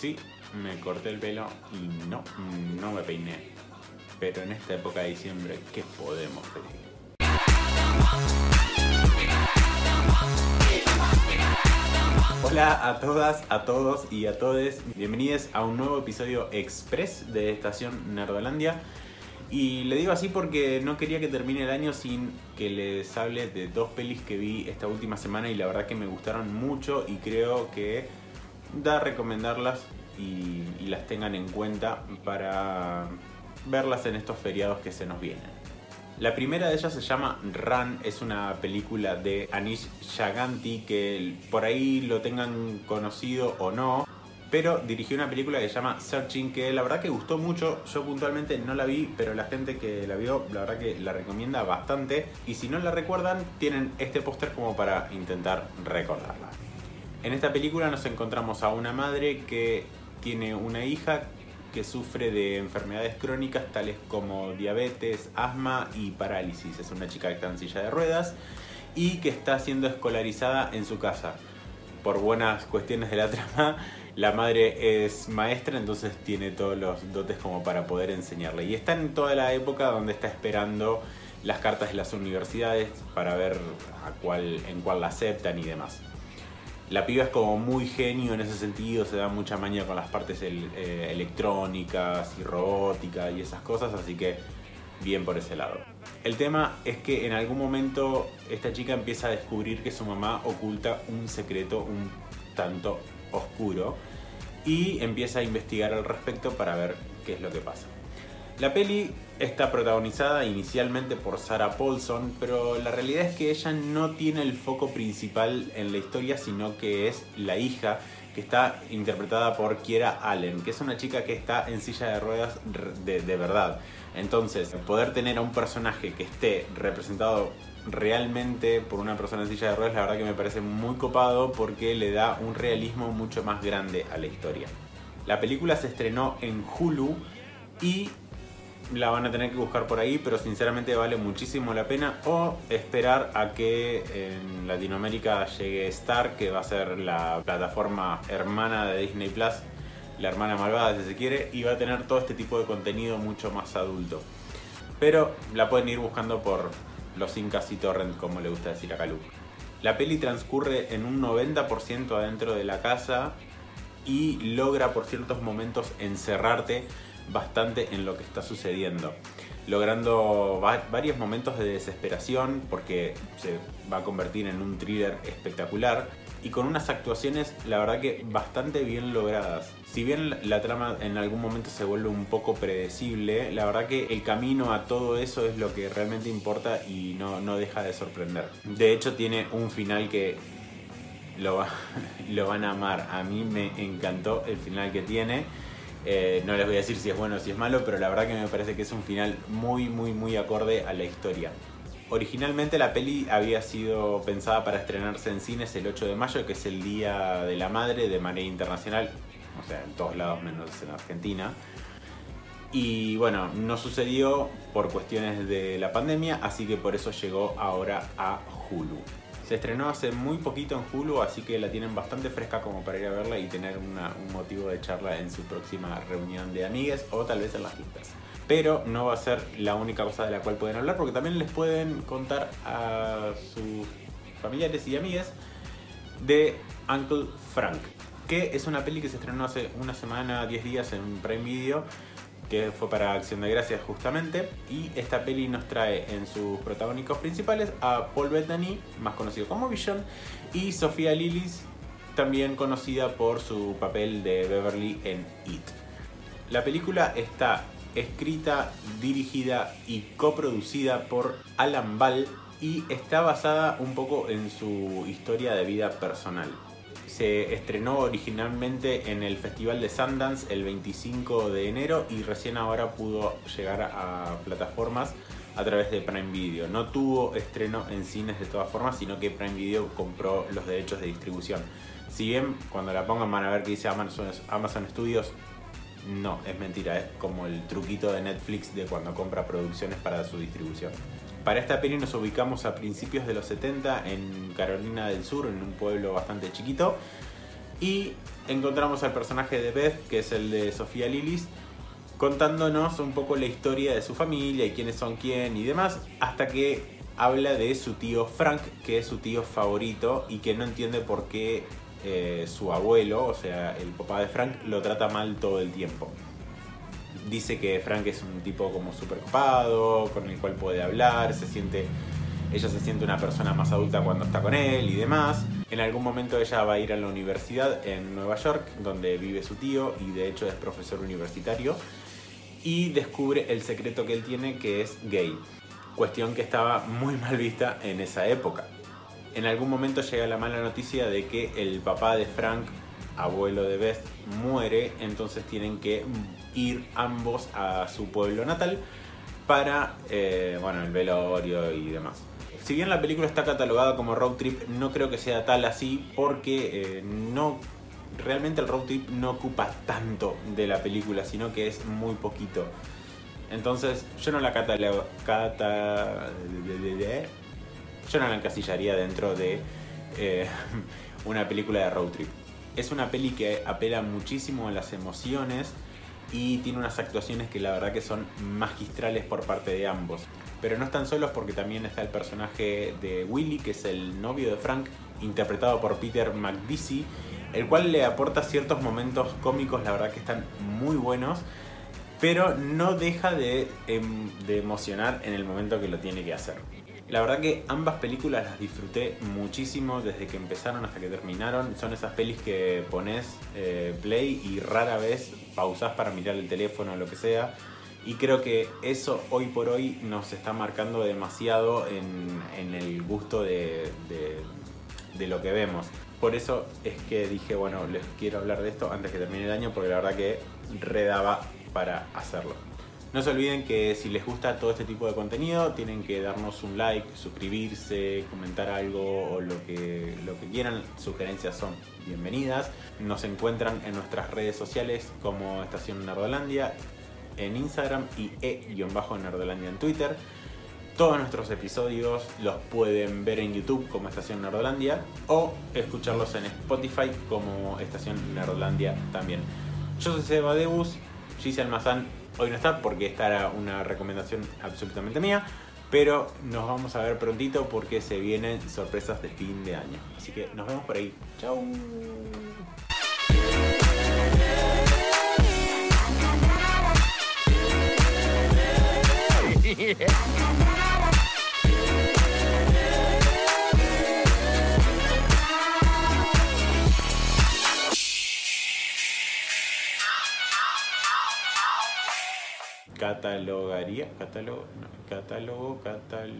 Sí, me corté el pelo y no, no me peiné. Pero en esta época de diciembre, ¿qué podemos pedir? Hola a todas, a todos y a todes. Bienvenidos a un nuevo episodio express de Estación Nerdolandia. Y le digo así porque no quería que termine el año sin que les hable de dos pelis que vi esta última semana y la verdad que me gustaron mucho y creo que da recomendarlas y, las tengan en cuenta para verlas en estos feriados que se nos vienen. La primera de ellas se llama Run, es una película de Anish Shaganti que por ahí lo tengan conocido o no, pero dirigió una película que se llama Searching, que la verdad que gustó mucho. Yo puntualmente no la vi, pero la gente que la vio, la verdad que la recomienda bastante. Y si no la recuerdan, tienen este póster como para intentar recordarla. En esta película nos encontramos a una madre que tiene una hija que sufre de enfermedades crónicas tales como diabetes, asma y parálisis. Es una chica que está en silla de ruedas y que está siendo escolarizada en su casa. Por buenas cuestiones de la trama, la madre es maestra, entonces tiene todos los dotes como para poder enseñarle. Y está en toda la época donde está esperando las cartas de las universidades para ver a cuál, en cuál la aceptan y demás. La piba es como muy genio en ese sentido, se da mucha maña con las partes eh, electrónicas y robótica y esas cosas, así que bien por ese lado. El tema es que en algún momento esta chica empieza a descubrir que su mamá oculta un secreto un tanto oscuro y empieza a investigar al respecto para ver qué es lo que pasa. La peli está protagonizada inicialmente por Sarah Paulson, pero la realidad es que ella no tiene el foco principal en la historia, sino que es la hija que está interpretada por Kiera Allen, que es una chica que está en silla de ruedas de, de verdad. Entonces, poder tener a un personaje que esté representado realmente por una persona en silla de ruedas, la verdad que me parece muy copado porque le da un realismo mucho más grande a la historia. La película se estrenó en Hulu y la van a tener que buscar por ahí, pero sinceramente vale muchísimo la pena. O esperar a que en Latinoamérica llegue Star, que va a ser la plataforma hermana de Disney Plus, la hermana malvada si se quiere, y va a tener todo este tipo de contenido mucho más adulto. Pero la pueden ir buscando por los Incas y Torrent, como le gusta decir a Calu. La peli transcurre en un 90% adentro de la casa y logra por ciertos momentos encerrarte bastante en lo que está sucediendo, logrando varios momentos de desesperación porque se va a convertir en un thriller espectacular y con unas actuaciones la verdad que bastante bien logradas. Si bien la trama en algún momento se vuelve un poco predecible, la verdad que el camino a todo eso es lo que realmente importa y no, deja de sorprender. De hecho tiene un final que lo van a amar. A mí me encantó el final que tiene. Eh, no les voy a decir si es bueno o si es malo, pero la verdad que me parece que es un final muy, muy, muy acorde a la historia. Originalmente la peli había sido pensada para estrenarse en cines el 8 de mayo, que es el Día de la Madre de manera internacional, o sea, en todos lados menos en Argentina. Y bueno, no sucedió por cuestiones de la pandemia, así que por eso llegó ahora a Hulu. Se estrenó hace muy poquito en Hulu, así que la tienen bastante fresca como para ir a verla y tener un motivo de charla en su próxima reunión de amigues o tal vez en las fiestas. Pero no va a ser la única cosa de la cual pueden hablar, porque también les pueden contar a sus familiares y amigues de Uncle Frank, que es una peli que se estrenó hace una semana, 10 días en Prime Video que fue para Acción de Gracias justamente. Y esta peli nos trae en sus protagónicos principales a Paul Bettany, más conocido como Vision, y Sofía Lillis, también conocida por su papel de Beverly en It. La película está escrita, dirigida y coproducida por Alan Ball y está basada un poco en su historia de vida personal se estrenó originalmente en el Festival de Sundance el 25 de enero y recién ahora pudo llegar a plataformas a través de Prime Video. No tuvo estreno en cines de todas formas, sino que Prime Video compró los derechos de distribución. Si bien cuando la pongan van a ver que dice Amazon, Amazon Studios, no, es mentira, es como el truquito de Netflix de cuando compra producciones para su distribución. Para esta peli nos ubicamos a principios de los 70 en Carolina del Sur, en un pueblo bastante chiquito. Y encontramos al personaje de Beth, que es el de Sofía Lillis, contándonos un poco la historia de su familia y quiénes son quién y demás, hasta que habla de su tío Frank, que es su tío favorito y que no entiende por qué eh, su abuelo, o sea, el papá de Frank, lo trata mal todo el tiempo. Dice que Frank es un tipo como súper copado, con el cual puede hablar, se siente, ella se siente una persona más adulta cuando está con él y demás. En algún momento ella va a ir a la universidad en Nueva York, donde vive su tío y de hecho es profesor universitario, y descubre el secreto que él tiene que es gay, cuestión que estaba muy mal vista en esa época en algún momento llega la mala noticia de que el papá de Frank, abuelo de Beth, muere, entonces tienen que ir ambos a su pueblo natal para eh, bueno, el velorio y demás. Si bien la película está catalogada como road trip, no creo que sea tal así porque eh, no realmente el road trip no ocupa tanto de la película, sino que es muy poquito. Entonces yo no la catalogo, cata, yo no la encasillaría dentro de eh, una película de road trip. Es una peli que apela muchísimo a las emociones y tiene unas actuaciones que la verdad que son magistrales por parte de ambos. Pero no están solos porque también está el personaje de Willy, que es el novio de Frank, interpretado por Peter McVitie, el cual le aporta ciertos momentos cómicos, la verdad que están muy buenos, pero no deja de, em, de emocionar en el momento que lo tiene que hacer. La verdad que ambas películas las disfruté muchísimo desde que empezaron hasta que terminaron. Son esas pelis que pones eh, play y rara vez pausás para mirar el teléfono o lo que sea. Y creo que eso hoy por hoy nos está marcando demasiado en, el gusto de, de, lo que vemos. Por eso es que dije, bueno, les quiero hablar de esto antes que termine el año porque la verdad que redaba para hacerlo. No se olviden que si les gusta todo este tipo de contenido, tienen que darnos un like, suscribirse, comentar algo o lo que, lo que quieran. Sugerencias son bienvenidas. Nos encuentran en nuestras redes sociales como Estación Nerdolandia en Instagram y e-nerdolandia en Twitter. Todos nuestros episodios los pueden ver en YouTube como Estación Nerdolandia o escucharlos en Spotify como Estación Nerdolandia también. Yo soy Seba Debus, Giselle Almazán Hoy no está porque esta era una recomendación absolutamente mía. Pero nos vamos a ver prontito porque se vienen sorpresas de fin de año. Así que nos vemos por ahí. Chau. catalogaría, catálogo, catálogo.